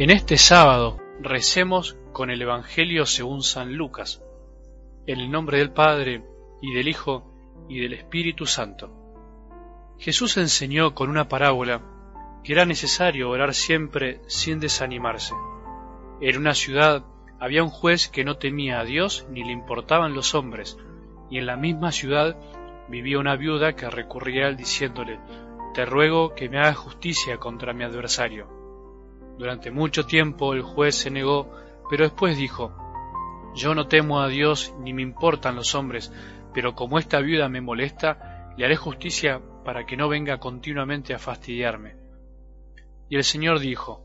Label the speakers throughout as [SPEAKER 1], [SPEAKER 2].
[SPEAKER 1] En este sábado recemos con el Evangelio según San Lucas, en el nombre del Padre, y del Hijo, y del Espíritu Santo. Jesús enseñó con una parábola que era necesario orar siempre sin desanimarse. En una ciudad había un juez que no temía a Dios ni le importaban los hombres, y en la misma ciudad vivía una viuda que recurría a él diciéndole, Te ruego que me hagas justicia contra mi adversario. Durante mucho tiempo el juez se negó, pero después dijo, Yo no temo a Dios ni me importan los hombres, pero como esta viuda me molesta, le haré justicia para que no venga continuamente a fastidiarme. Y el Señor dijo,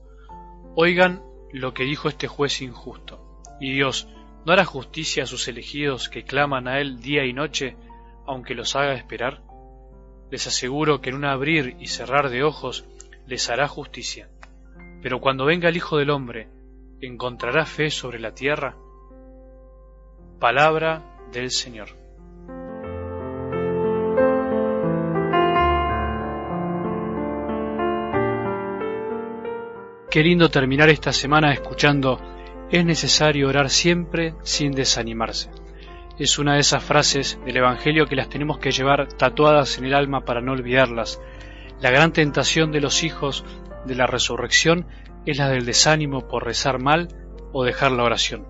[SPEAKER 1] Oigan lo que dijo este juez injusto. Y Dios, ¿no hará justicia a sus elegidos que claman a Él día y noche, aunque los haga esperar? Les aseguro que en un abrir y cerrar de ojos les hará justicia. Pero cuando venga el Hijo del Hombre, ¿encontrará fe sobre la tierra? Palabra del Señor. Qué lindo terminar esta semana escuchando es necesario orar siempre sin desanimarse. Es una de esas frases del Evangelio que las tenemos que llevar tatuadas en el alma para no olvidarlas. La gran tentación de los hijos de la resurrección es la del desánimo por rezar mal o dejar la oración.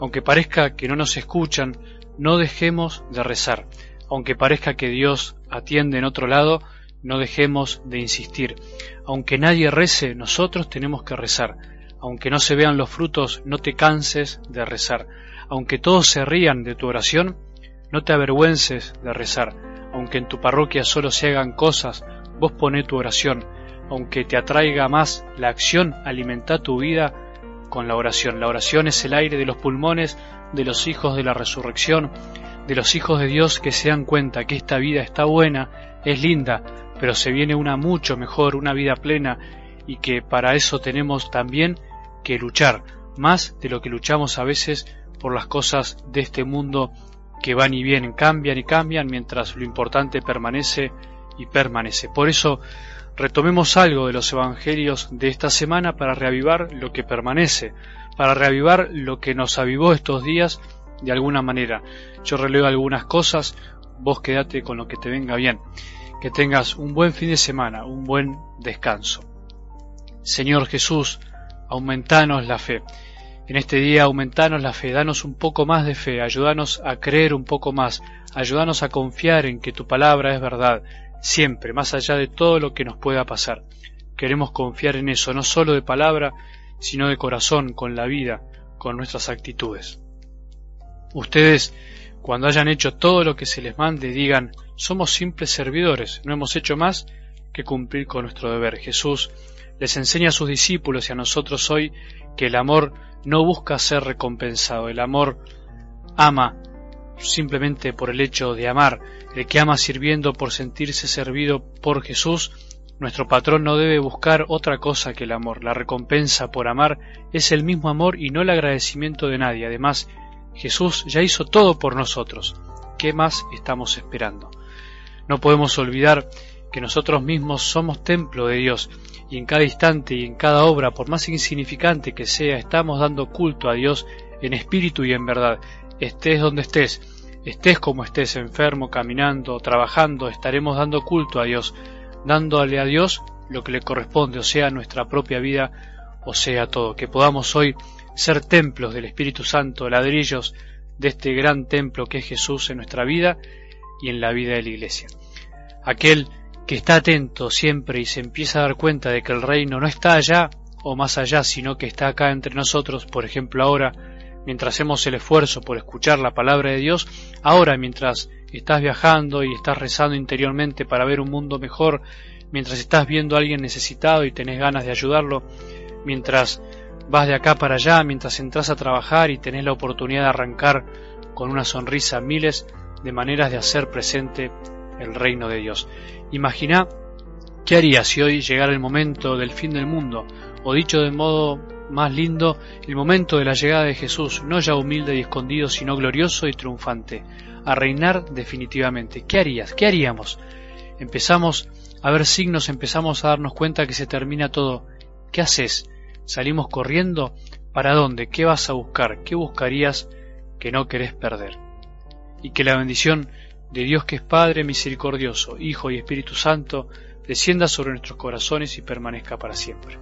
[SPEAKER 1] Aunque parezca que no nos escuchan, no dejemos de rezar. Aunque parezca que Dios atiende en otro lado, no dejemos de insistir. Aunque nadie rece, nosotros tenemos que rezar. Aunque no se vean los frutos, no te canses de rezar. Aunque todos se rían de tu oración, no te avergüences de rezar. Aunque en tu parroquia solo se hagan cosas, vos poné tu oración aunque te atraiga más la acción, alimenta tu vida con la oración. La oración es el aire de los pulmones de los hijos de la resurrección, de los hijos de Dios que se dan cuenta que esta vida está buena, es linda, pero se viene una mucho mejor, una vida plena, y que para eso tenemos también que luchar, más de lo que luchamos a veces por las cosas de este mundo que van y vienen, cambian y cambian, mientras lo importante permanece y permanece. Por eso retomemos algo de los evangelios de esta semana para reavivar lo que permanece, para reavivar lo que nos avivó estos días de alguna manera. Yo releo algunas cosas, vos quédate con lo que te venga bien. Que tengas un buen fin de semana, un buen descanso. Señor Jesús, aumentanos la fe. En este día aumentanos la fe, danos un poco más de fe, ayúdanos a creer un poco más, ayúdanos a confiar en que tu palabra es verdad, siempre, más allá de todo lo que nos pueda pasar. Queremos confiar en eso, no solo de palabra, sino de corazón, con la vida, con nuestras actitudes. Ustedes, cuando hayan hecho todo lo que se les mande, digan, somos simples servidores, no hemos hecho más que cumplir con nuestro deber. Jesús les enseña a sus discípulos y a nosotros hoy que el amor no busca ser recompensado, el amor ama simplemente por el hecho de amar, el que ama sirviendo por sentirse servido por Jesús, nuestro patrón no debe buscar otra cosa que el amor. La recompensa por amar es el mismo amor y no el agradecimiento de nadie. Además, Jesús ya hizo todo por nosotros. ¿Qué más estamos esperando? No podemos olvidar que nosotros mismos somos templo de Dios y en cada instante y en cada obra, por más insignificante que sea, estamos dando culto a Dios en espíritu y en verdad estés donde estés, estés como estés enfermo, caminando, trabajando, estaremos dando culto a Dios, dándole a Dios lo que le corresponde, o sea, nuestra propia vida, o sea, todo, que podamos hoy ser templos del Espíritu Santo, ladrillos de este gran templo que es Jesús en nuestra vida y en la vida de la Iglesia. Aquel que está atento siempre y se empieza a dar cuenta de que el reino no está allá o más allá, sino que está acá entre nosotros, por ejemplo ahora, mientras hacemos el esfuerzo por escuchar la palabra de Dios, ahora mientras estás viajando y estás rezando interiormente para ver un mundo mejor, mientras estás viendo a alguien necesitado y tenés ganas de ayudarlo, mientras vas de acá para allá, mientras entras a trabajar y tenés la oportunidad de arrancar con una sonrisa miles de maneras de hacer presente el reino de Dios. Imagina qué harías si hoy llegara el momento del fin del mundo, o dicho de modo más lindo el momento de la llegada de Jesús, no ya humilde y escondido, sino glorioso y triunfante, a reinar definitivamente. ¿Qué harías? ¿Qué haríamos? Empezamos a ver signos, empezamos a darnos cuenta que se termina todo. ¿Qué haces Salimos corriendo. ¿Para dónde? ¿Qué vas a buscar? ¿Qué buscarías que no querés perder? Y que la bendición de Dios que es Padre misericordioso, Hijo y Espíritu Santo, descienda sobre nuestros corazones y permanezca para siempre.